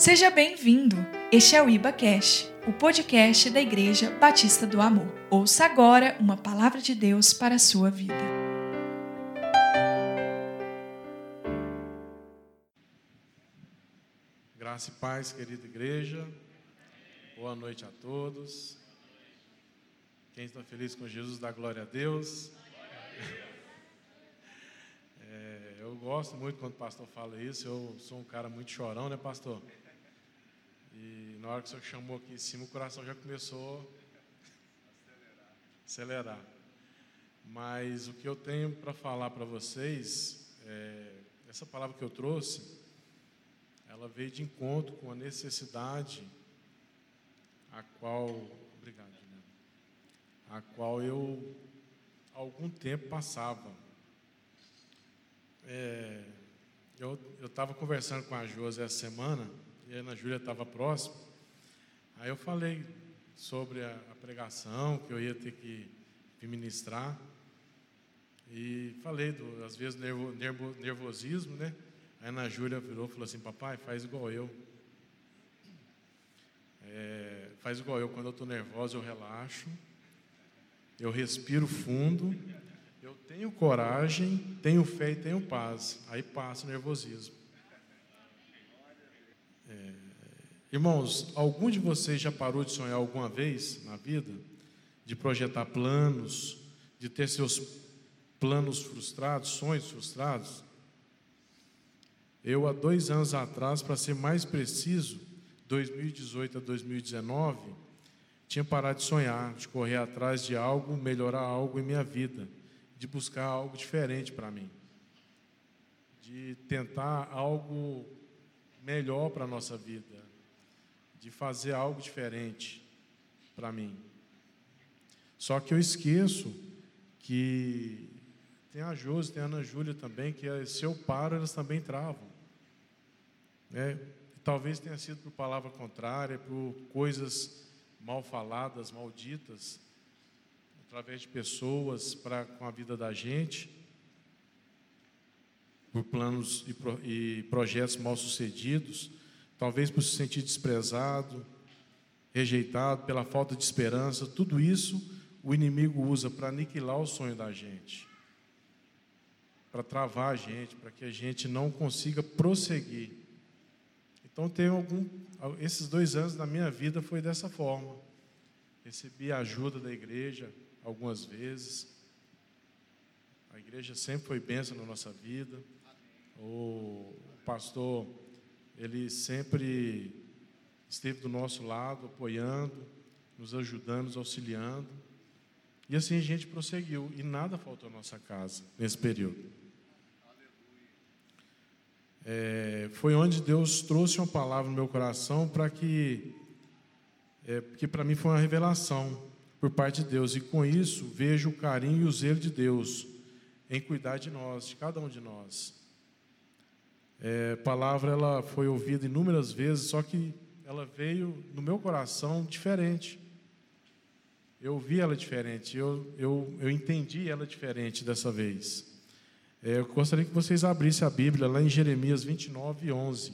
Seja bem-vindo. Este é o Iba Cash, o podcast da Igreja Batista do Amor. Ouça agora uma palavra de Deus para a sua vida. Graça e paz, querida igreja. Boa noite a todos. Quem está feliz com Jesus, dá glória a Deus. É, eu gosto muito quando o pastor fala isso. Eu sou um cara muito chorão, né, pastor? E na hora que o senhor chamou aqui em cima, o coração já começou a acelerar. Mas o que eu tenho para falar para vocês, é, essa palavra que eu trouxe, ela veio de encontro com a necessidade a qual, obrigado, Juliana, a qual eu algum tempo passava. É, eu estava conversando com a Josi essa semana e a Ana Júlia estava próxima. Aí eu falei sobre a, a, pregação, que eu ia ter que, ministrar. E falei, do, às vezes, nervo, nervo, nervosismo, né? A Ana Júlia virou e falou assim: Papai, faz igual eu. É, faz igual eu, quando eu estou nervosa, eu relaxo, eu respiro fundo, eu tenho coragem, tenho fé e tenho paz. Aí passa o nervosismo. É, irmãos, algum de vocês já parou de sonhar alguma vez na vida? De projetar planos, de ter seus planos frustrados, sonhos frustrados? Eu, há dois anos atrás, para ser mais preciso, 2018 a 2019, tinha parado de sonhar, de correr atrás de algo, melhorar algo em minha vida, de buscar algo diferente para mim, de tentar algo melhor para a nossa vida, de fazer algo diferente para mim. Só que eu esqueço que tem a Josi, tem a Ana Júlia também, que se eu paro, elas também travam. Né? Talvez tenha sido por palavra contrária, por coisas mal faladas, malditas, através de pessoas para com a vida da gente por planos e, pro, e projetos mal sucedidos, talvez por se sentir desprezado, rejeitado, pela falta de esperança, tudo isso o inimigo usa para aniquilar o sonho da gente, para travar a gente, para que a gente não consiga prosseguir. Então, tem algum, esses dois anos da minha vida foi dessa forma. Recebi a ajuda da igreja algumas vezes. A igreja sempre foi bênção na nossa vida. O pastor, ele sempre esteve do nosso lado, apoiando, nos ajudando, nos auxiliando. E assim a gente prosseguiu e nada faltou à nossa casa nesse período. É, foi onde Deus trouxe uma palavra no meu coração para que, é, para mim foi uma revelação por parte de Deus. E com isso vejo o carinho e o zelo de Deus em cuidar de nós, de cada um de nós. É, palavra ela foi ouvida inúmeras vezes, só que ela veio no meu coração diferente. Eu ouvi ela diferente, eu, eu, eu entendi ela diferente dessa vez. É, eu gostaria que vocês abrissem a Bíblia lá em Jeremias 29, 11.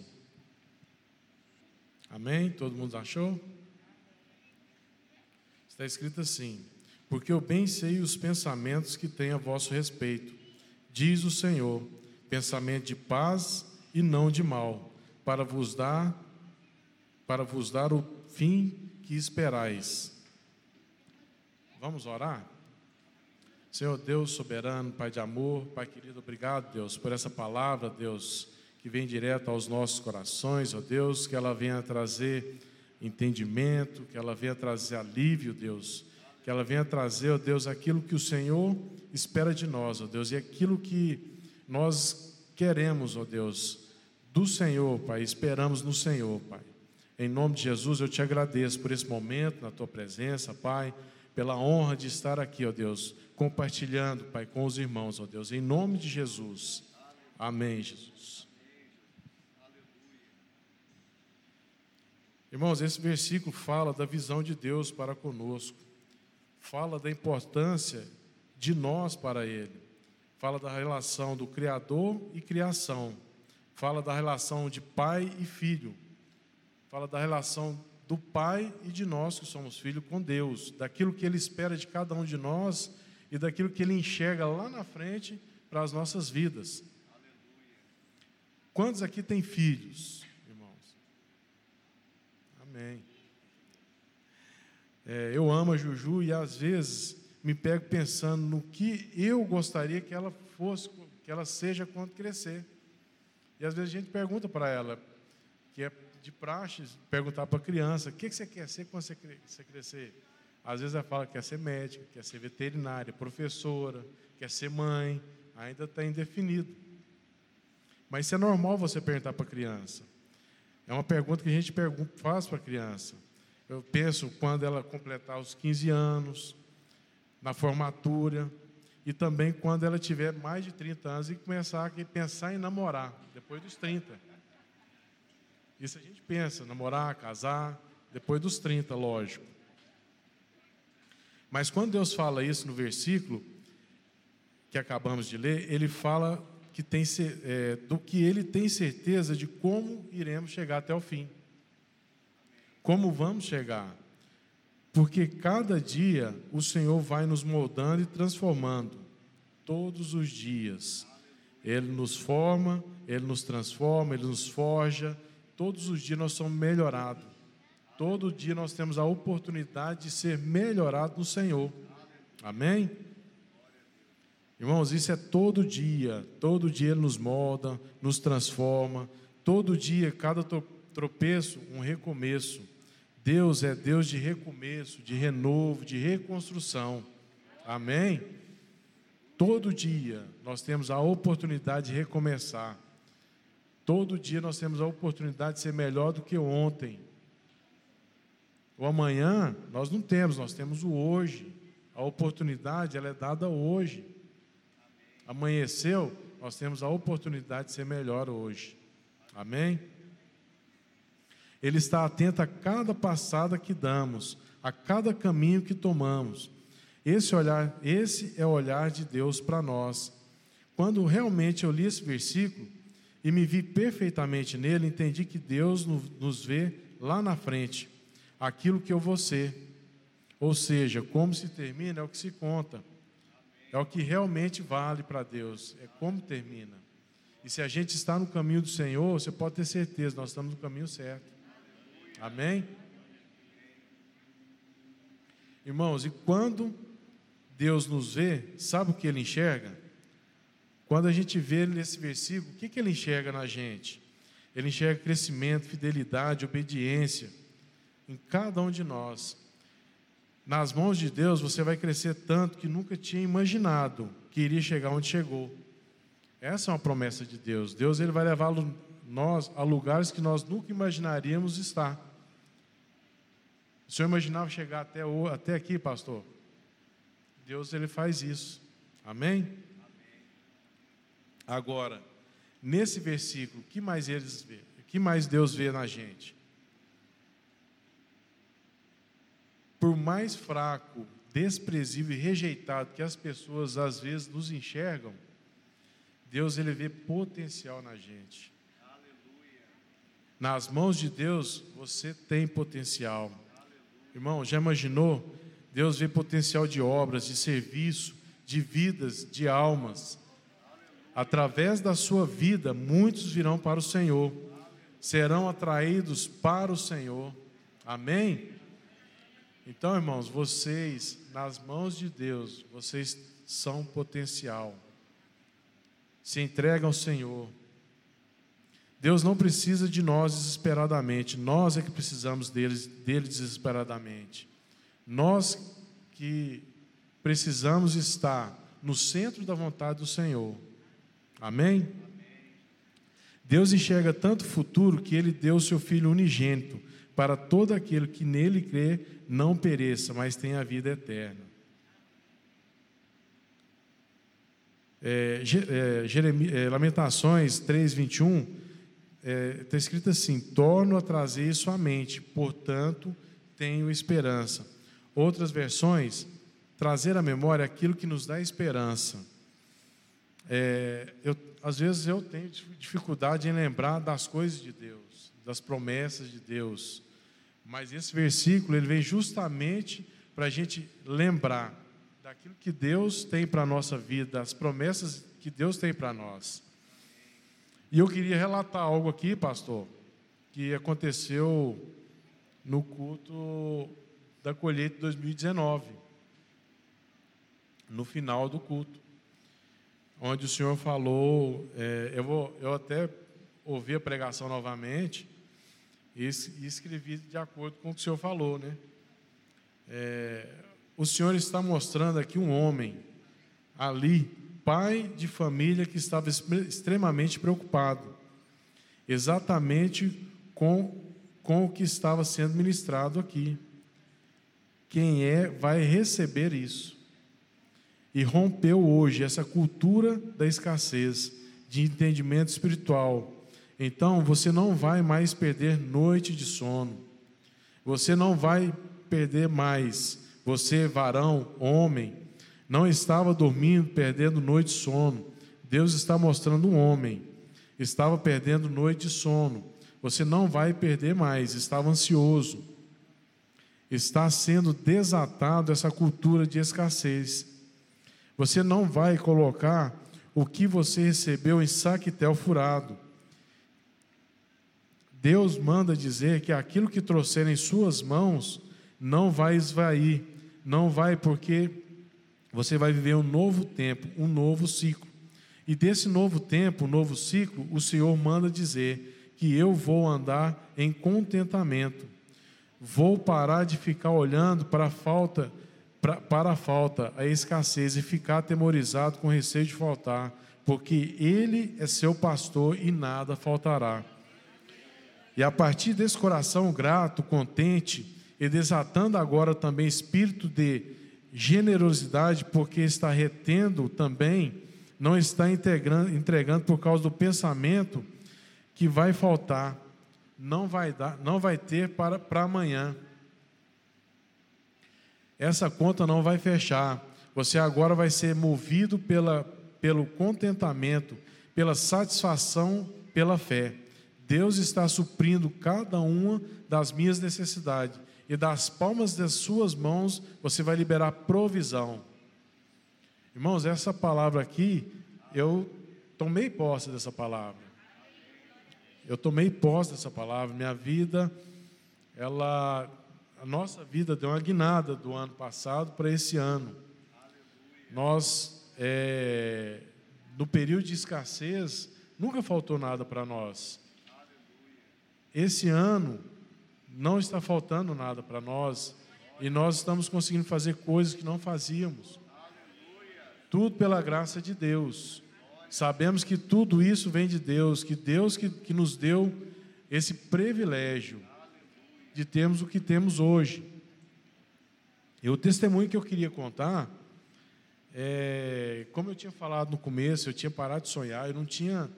Amém? Todo mundo achou? Está escrito assim: Porque eu bem sei os pensamentos que tenho a vosso respeito, diz o Senhor, pensamento de paz e não de mal, para vos dar para vos dar o fim que esperais. Vamos orar? Senhor Deus soberano, Pai de amor, Pai querido, obrigado, Deus, por essa palavra, Deus, que vem direto aos nossos corações, ó Deus, que ela venha trazer entendimento, que ela venha trazer alívio, Deus, que ela venha trazer, ó Deus, aquilo que o Senhor espera de nós, ó Deus, e aquilo que nós queremos, ó Deus, do Senhor, Pai, esperamos no Senhor, Pai. Em nome de Jesus, eu te agradeço por esse momento, na tua presença, Pai, pela honra de estar aqui, ó Deus, compartilhando, Pai, com os irmãos, ó Deus, em nome de Jesus. Amém, Jesus. Irmãos, esse versículo fala da visão de Deus para conosco, fala da importância de nós para Ele, fala da relação do Criador e criação fala da relação de pai e filho, fala da relação do Pai e de nós que somos filhos com Deus, daquilo que Ele espera de cada um de nós e daquilo que Ele enxerga lá na frente para as nossas vidas. Quantos aqui têm filhos, irmãos? Amém. É, eu amo a Juju e às vezes me pego pensando no que eu gostaria que ela fosse, que ela seja quando crescer. E às vezes a gente pergunta para ela, que é de praxe, perguntar para a criança: o que você quer ser quando você crescer? Às vezes ela fala que quer ser médica, quer ser veterinária, professora, quer ser mãe, ainda está indefinido. Mas isso é normal você perguntar para a criança. É uma pergunta que a gente faz para a criança. Eu penso quando ela completar os 15 anos, na formatura, e também quando ela tiver mais de 30 anos e começar a pensar em namorar, depois dos 30. Isso a gente pensa, namorar, casar, depois dos 30, lógico. Mas quando Deus fala isso no versículo que acabamos de ler, ele fala que tem, é, do que ele tem certeza de como iremos chegar até o fim. Como vamos chegar? Porque cada dia o Senhor vai nos moldando e transformando, todos os dias. Ele nos forma, ele nos transforma, ele nos forja, Todos os dias nós somos melhorados. Todo dia nós temos a oportunidade de ser melhorado no Senhor. Amém? Irmãos, isso é todo dia. Todo dia Ele nos molda, nos transforma. Todo dia, cada tropeço, um recomeço. Deus é Deus de recomeço, de renovo, de reconstrução. Amém? Todo dia nós temos a oportunidade de recomeçar. Todo dia nós temos a oportunidade de ser melhor do que ontem. O amanhã nós não temos, nós temos o hoje. A oportunidade ela é dada hoje. Amanheceu, nós temos a oportunidade de ser melhor hoje. Amém? Ele está atento a cada passada que damos, a cada caminho que tomamos. Esse olhar, esse é o olhar de Deus para nós. Quando realmente eu li esse versículo, e me vi perfeitamente nele, entendi que Deus nos vê lá na frente, aquilo que eu vou ser. Ou seja, como se termina é o que se conta, é o que realmente vale para Deus, é como termina. E se a gente está no caminho do Senhor, você pode ter certeza, nós estamos no caminho certo. Amém? Irmãos, e quando Deus nos vê, sabe o que Ele enxerga? Quando a gente vê nesse versículo, o que, que ele enxerga na gente? Ele enxerga crescimento, fidelidade, obediência em cada um de nós. Nas mãos de Deus você vai crescer tanto que nunca tinha imaginado que iria chegar onde chegou. Essa é uma promessa de Deus. Deus ele vai levar nós a lugares que nós nunca imaginaríamos estar. O senhor imaginava chegar até, até aqui, pastor? Deus ele faz isso. Amém? Agora, nesse versículo, o que mais eles vê? O que mais Deus vê na gente? Por mais fraco, desprezível e rejeitado que as pessoas às vezes nos enxergam, Deus ele vê potencial na gente. Nas mãos de Deus, você tem potencial. Irmão, já imaginou? Deus vê potencial de obras, de serviço, de vidas, de almas através da sua vida, muitos virão para o Senhor, serão atraídos para o Senhor. Amém? Então, irmãos, vocês, nas mãos de Deus, vocês são potencial. Se entregam ao Senhor. Deus não precisa de nós desesperadamente, nós é que precisamos dele, dele desesperadamente. Nós que precisamos estar no centro da vontade do Senhor. Amém? Deus enxerga tanto o futuro que ele deu seu Filho unigênito para todo aquele que nele crê não pereça, mas tenha a vida eterna. É, é, Jeremias, é, Lamentações 3,21 está é, escrito assim: Torno a trazer isso à mente, portanto tenho esperança. Outras versões, trazer à memória aquilo que nos dá esperança. É, eu, às vezes eu tenho dificuldade em lembrar das coisas de Deus, das promessas de Deus. Mas esse versículo ele vem justamente para a gente lembrar daquilo que Deus tem para a nossa vida, das promessas que Deus tem para nós. E eu queria relatar algo aqui, pastor, que aconteceu no culto da colheita de 2019, no final do culto, onde o senhor falou, é, eu, vou, eu até ouvi a pregação novamente e, escrevi de acordo com o que o senhor falou, né? É, o senhor está mostrando aqui um homem ali, pai de família que estava extremamente preocupado, exatamente com, com o que estava sendo ministrado aqui. Quem é vai receber isso. E rompeu hoje essa cultura da escassez, de entendimento espiritual. Então você não vai mais perder noite de sono. Você não vai perder mais. Você, varão, homem, não estava dormindo, perdendo noite de sono. Deus está mostrando um homem. Estava perdendo noite de sono. Você não vai perder mais. Estava ansioso. Está sendo desatado essa cultura de escassez. Você não vai colocar o que você recebeu em saquetel furado. Deus manda dizer que aquilo que trouxer em suas mãos não vai esvair, não vai porque você vai viver um novo tempo, um novo ciclo. E desse novo tempo, um novo ciclo, o Senhor manda dizer que eu vou andar em contentamento. Vou parar de ficar olhando para a falta, para, para a falta, a escassez e ficar atemorizado com receio de faltar, porque Ele é seu pastor e nada faltará. E a partir desse coração grato, contente, e desatando agora também espírito de generosidade, porque está retendo também, não está entregando, por causa do pensamento que vai faltar, não vai dar, não vai ter para, para amanhã. Essa conta não vai fechar. Você agora vai ser movido pela, pelo contentamento, pela satisfação, pela fé. Deus está suprindo cada uma das minhas necessidades e das palmas das suas mãos você vai liberar provisão. Irmãos, essa palavra aqui, eu tomei posse dessa palavra. Eu tomei posse dessa palavra. Minha vida, ela, a nossa vida deu uma guinada do ano passado para esse ano. Nós, é, no período de escassez, nunca faltou nada para nós. Esse ano, não está faltando nada para nós e nós estamos conseguindo fazer coisas que não fazíamos. Tudo pela graça de Deus. Sabemos que tudo isso vem de Deus, que Deus que, que nos deu esse privilégio de termos o que temos hoje. E o testemunho que eu queria contar, é, como eu tinha falado no começo, eu tinha parado de sonhar, eu não tinha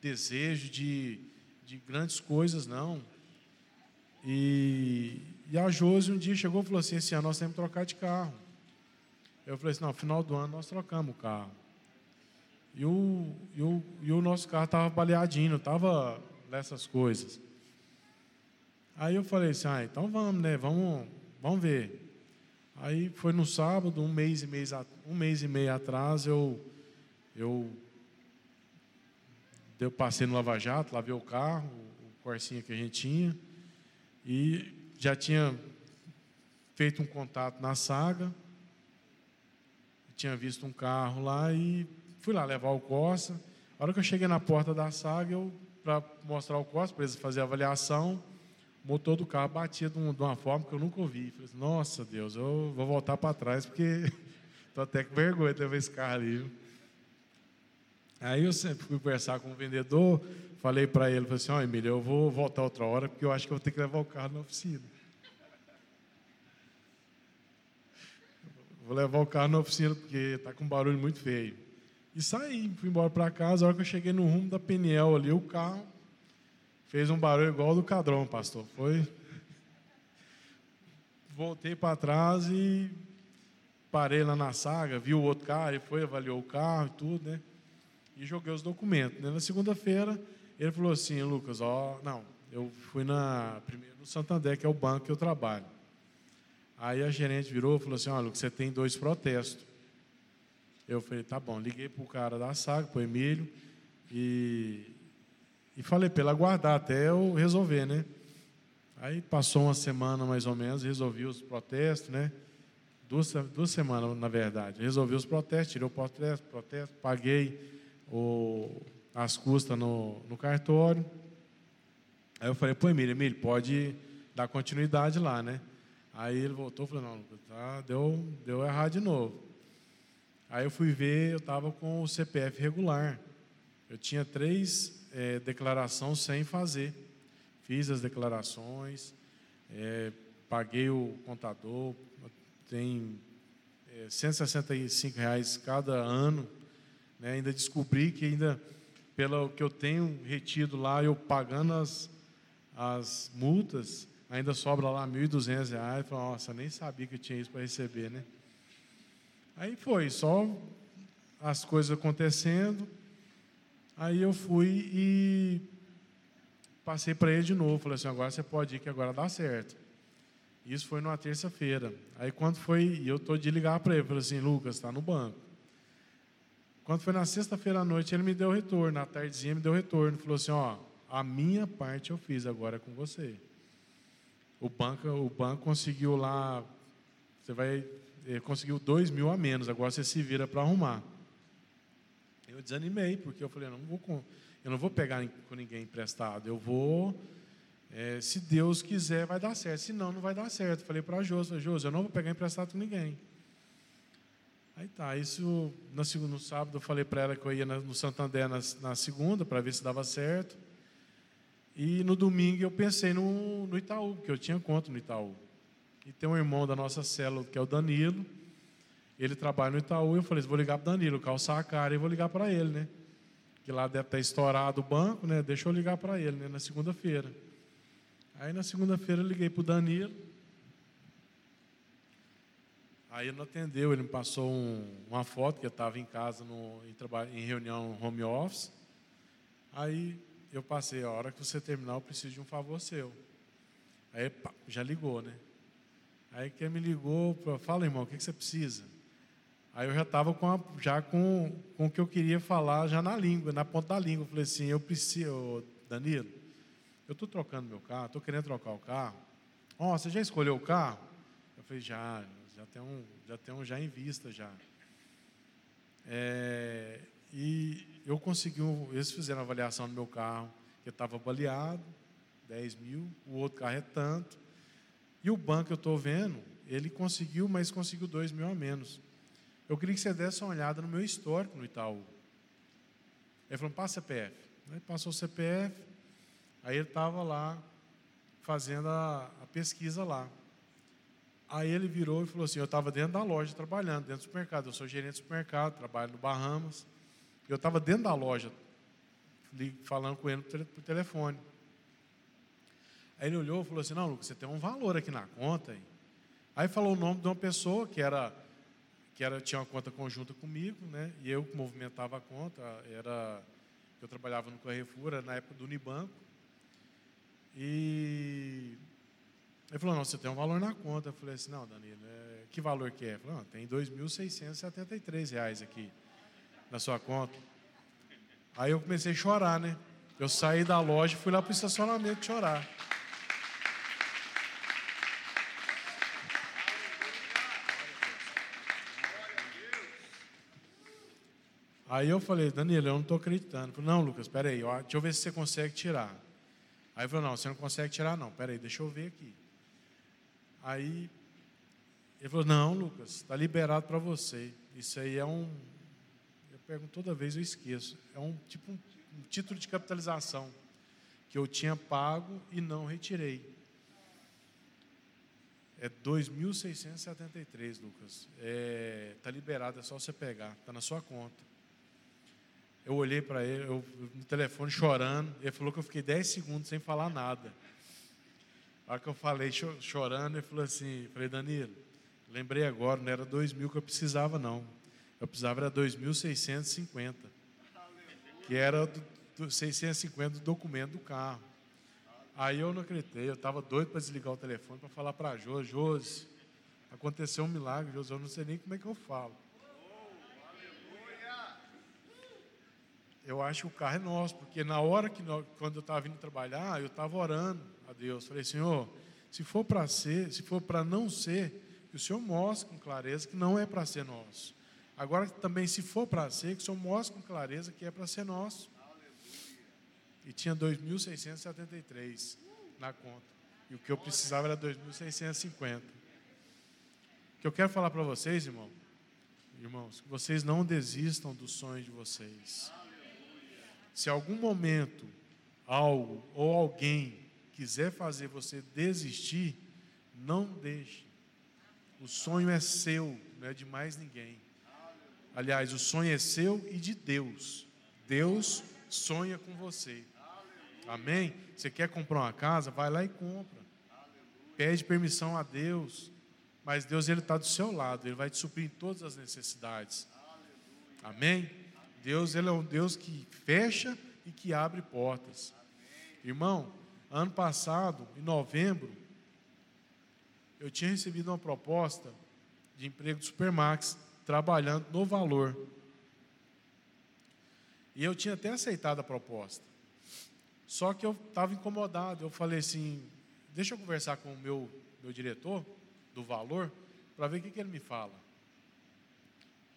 desejo de, de grandes coisas, não. E, e a Josi um dia chegou e falou assim: esse ano nós temos que trocar de carro. Eu falei assim: não, final do ano nós trocamos o carro. E o, e o, e o nosso carro estava baleadinho, estava nessas coisas. Aí eu falei assim: ah, então vamos, né? Vamos, vamos ver. Aí foi no sábado, um mês e meio, um mês e meio atrás, eu, eu, eu passei no Lava Jato, lavei o carro, o Corsinha que a gente tinha. E já tinha feito um contato na saga, tinha visto um carro lá e fui lá levar o Costa. A hora que eu cheguei na porta da saga, eu para mostrar o Costa, para eles fazer a avaliação, o motor do carro batia de, uma forma que eu nunca ouvi. Falei assim, nossa Deus, eu vou voltar para trás porque estou até com vergonha de levar esse carro ali. Aí eu sempre fui conversar com o vendedor, falei para ele, falei assim, ó oh, Emílio, eu vou voltar outra hora, porque eu acho que eu vou ter que levar o carro na oficina. Vou levar o carro na oficina porque está com um barulho muito feio. E saí, fui embora para casa, a hora que eu cheguei no rumo da Peniel ali, o carro fez um barulho igual ao do Cadrão, pastor. Foi. Voltei para trás e parei lá na saga, vi o outro carro, ele foi, avaliou o carro e tudo, né? E joguei os documentos. Na segunda-feira, ele falou assim, Lucas, ó, não, eu fui na, primeiro no Santander, que é o banco que eu trabalho. Aí a gerente virou e falou assim: Olha, você tem dois protestos. Eu falei: Tá bom. Liguei para o cara da SAG, para o Emílio, e, e falei para ele aguardar até eu resolver, né? Aí passou uma semana mais ou menos, resolvi os protestos, né? Duas, duas semanas, na verdade. Resolvi os protestos, tirei o protesto, protesto paguei o, as custas no, no cartório. Aí eu falei, pô, Emílio, Emílio, pode dar continuidade lá, né? Aí ele voltou e falou, não, tá, deu, deu errado de novo. Aí eu fui ver, eu estava com o CPF regular. Eu tinha três é, declarações sem fazer. Fiz as declarações, é, paguei o contador, tem é, 165 reais cada ano. Né? Ainda descobri que ainda pelo que eu tenho retido lá, eu pagando as, as multas, ainda sobra lá R$ 1.200. Falei, nossa, nem sabia que eu tinha isso para receber, né? Aí foi, só as coisas acontecendo. Aí eu fui e passei para ele de novo. Falei assim: agora você pode ir, que agora dá certo. Isso foi numa terça-feira. Aí quando foi, eu estou de ligar para ele, falei assim: Lucas, está no banco. Quando foi na sexta-feira à noite, ele me deu retorno. Na tardezinha, me deu retorno. Falou assim: Ó, a minha parte eu fiz, agora com você. O banco, o banco conseguiu lá, você vai, eh, conseguiu dois mil a menos, agora você se vira para arrumar. Eu desanimei, porque eu falei: não vou, eu não vou pegar com ninguém emprestado, eu vou. É, se Deus quiser, vai dar certo. Se não, não vai dar certo. Falei para a Josi, eu não vou pegar emprestado com ninguém. Aí tá, isso no, segundo, sábado eu falei para ela que eu ia no Santander na, na segunda para ver se dava certo. E no domingo eu pensei no, no Itaú, porque eu tinha conta no Itaú. E tem um irmão da nossa célula que é o Danilo. Ele trabalha no Itaú. Eu falei: vou ligar para Danilo, calçar a cara e vou ligar para ele, né? Que lá deve estar estourado o banco, né? Deixa eu ligar para ele, né? Na segunda-feira. Aí na segunda-feira eu liguei para o Danilo. Aí ele não atendeu, ele me passou um, uma foto que eu estava em casa no, em, em reunião home office. Aí eu passei, a hora que você terminar, eu preciso de um favor seu. Aí pá, já ligou, né? Aí quem me ligou, fala irmão, o que, que você precisa? Aí eu já estava com, já com, com o que eu queria falar já na língua, na ponta da língua. Eu falei assim, eu preciso, Danilo, eu estou trocando meu carro, estou querendo trocar o carro. Ó, oh, você já escolheu o carro? Eu falei, já, já tem um, já tem um já em vista já. É, e eu consegui, eles fizeram a avaliação do meu carro, que estava baleado, 10 mil, o outro carro é tanto. E o banco eu estou vendo, ele conseguiu, mas conseguiu 2 mil a menos. Eu queria que você desse uma olhada no meu histórico no Itaú. Ele falou, passa CPF. Aí passou o CPF, aí ele estava lá fazendo a, a pesquisa lá. Aí ele virou e falou assim: Eu estava dentro da loja trabalhando, dentro do supermercado. Eu sou gerente do supermercado, trabalho no Bahamas. Eu estava dentro da loja, falando com ele por telefone. Aí ele olhou e falou assim: Não, Lucas, você tem um valor aqui na conta. Aí, aí falou o nome de uma pessoa que era que era, tinha uma conta conjunta comigo, né? E eu movimentava a conta. Era, eu trabalhava no Carrefour, na época do Unibanco. E ele falou, não, você tem um valor na conta. Eu falei assim, não, Danilo, é, que valor que é? Ele falou, não, tem R$ 2.673 aqui na sua conta. Aí eu comecei a chorar, né? Eu saí da loja e fui lá para o estacionamento chorar. Aí eu falei, Danilo, eu não estou acreditando. Ele não, Lucas, espera aí, deixa eu ver se você consegue tirar. Aí ele falou, não, você não consegue tirar não, espera aí, deixa eu ver aqui. Aí ele falou: Não, Lucas, está liberado para você. Isso aí é um. Eu pergunto toda vez, eu esqueço. É um tipo um, um título de capitalização que eu tinha pago e não retirei. É 2.673, Lucas. Está é, tá liberado, é só você pegar, está na sua conta. Eu olhei para ele, eu, no telefone chorando. Ele falou que eu fiquei 10 segundos sem falar nada. A que eu falei chorando, ele falou assim, falei, Danilo, lembrei agora, não era dois mil que eu precisava, não. Eu precisava era 2.650. Que era do, do 650 do documento do carro. Aí eu não acreditei, eu estava doido para desligar o telefone para falar para a Josi, Josi, aconteceu um milagre, Josi, eu não sei nem como é que eu falo. Eu acho que o carro é nosso, porque na hora que nós, quando eu estava vindo trabalhar, eu estava orando a Deus. Falei, Senhor, se for para ser, se for para não ser, que o Senhor mostre com clareza que não é para ser nosso. Agora também, se for para ser, que o Senhor mostre com clareza que é para ser nosso. E tinha 2.673 na conta. E o que eu precisava era 2.650. O que eu quero falar para vocês, irmão, irmãos, que vocês não desistam dos sonhos de vocês. Se algum momento algo ou alguém quiser fazer você desistir, não deixe. O sonho é seu, não é de mais ninguém. Aliás, o sonho é seu e de Deus. Deus sonha com você. Amém? Você quer comprar uma casa? Vai lá e compra. Pede permissão a Deus. Mas Deus ele está do seu lado. Ele vai te suprir todas as necessidades. Amém? Deus ele é um Deus que fecha e que abre portas. Irmão, ano passado, em novembro, eu tinha recebido uma proposta de emprego de Supermax, trabalhando no valor. E eu tinha até aceitado a proposta. Só que eu estava incomodado. Eu falei assim: deixa eu conversar com o meu, meu diretor do valor, para ver o que, que ele me fala.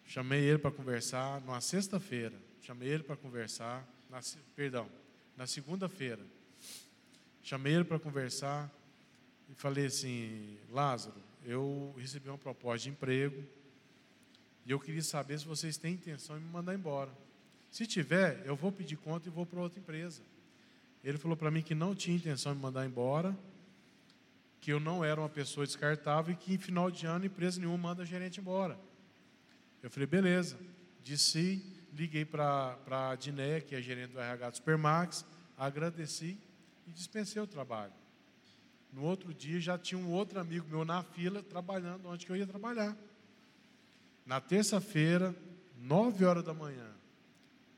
Chamei ele para conversar numa sexta-feira. Chamei ele para conversar, na, perdão, na segunda-feira. Chamei ele para conversar e falei assim: Lázaro, eu recebi uma proposta de emprego e eu queria saber se vocês têm intenção de me mandar embora. Se tiver, eu vou pedir conta e vou para outra empresa. Ele falou para mim que não tinha intenção de me mandar embora, que eu não era uma pessoa descartável e que em final de ano empresa nenhuma manda gerente embora. Eu falei, beleza. Disse, liguei para a Diné, que é gerente do RH do Supermax, agradeci e dispensei o trabalho. No outro dia já tinha um outro amigo meu na fila trabalhando onde que eu ia trabalhar. Na terça-feira, nove horas da manhã,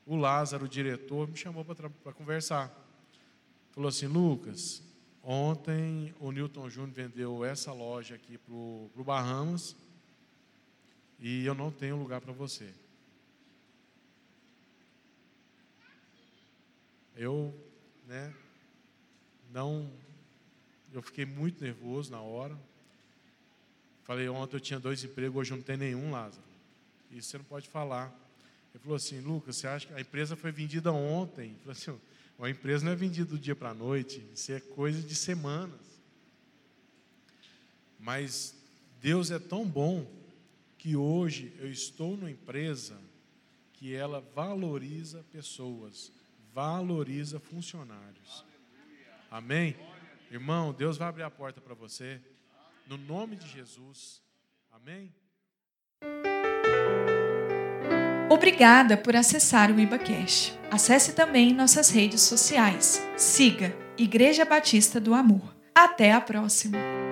o Lázaro, o diretor, me chamou para conversar. Falou assim, Lucas, ontem o Newton Júnior vendeu essa loja aqui para o Bahamas e eu não tenho lugar para você. Eu, né, não, eu fiquei muito nervoso na hora. Falei, ontem eu tinha dois empregos, hoje não tenho nenhum, Lázaro. Isso você não pode falar. Ele falou assim, Lucas, você acha que a empresa foi vendida ontem? Ele falou assim, uma empresa não é vendida do dia para a noite, isso é coisa de semanas. Mas Deus é tão bom que hoje eu estou numa empresa que ela valoriza pessoas, valoriza funcionários. Amém? Irmão, Deus vai abrir a porta para você, no nome de Jesus. Amém? Obrigada por acessar o IbaCash. Acesse também nossas redes sociais. Siga Igreja Batista do Amor. Até a próxima!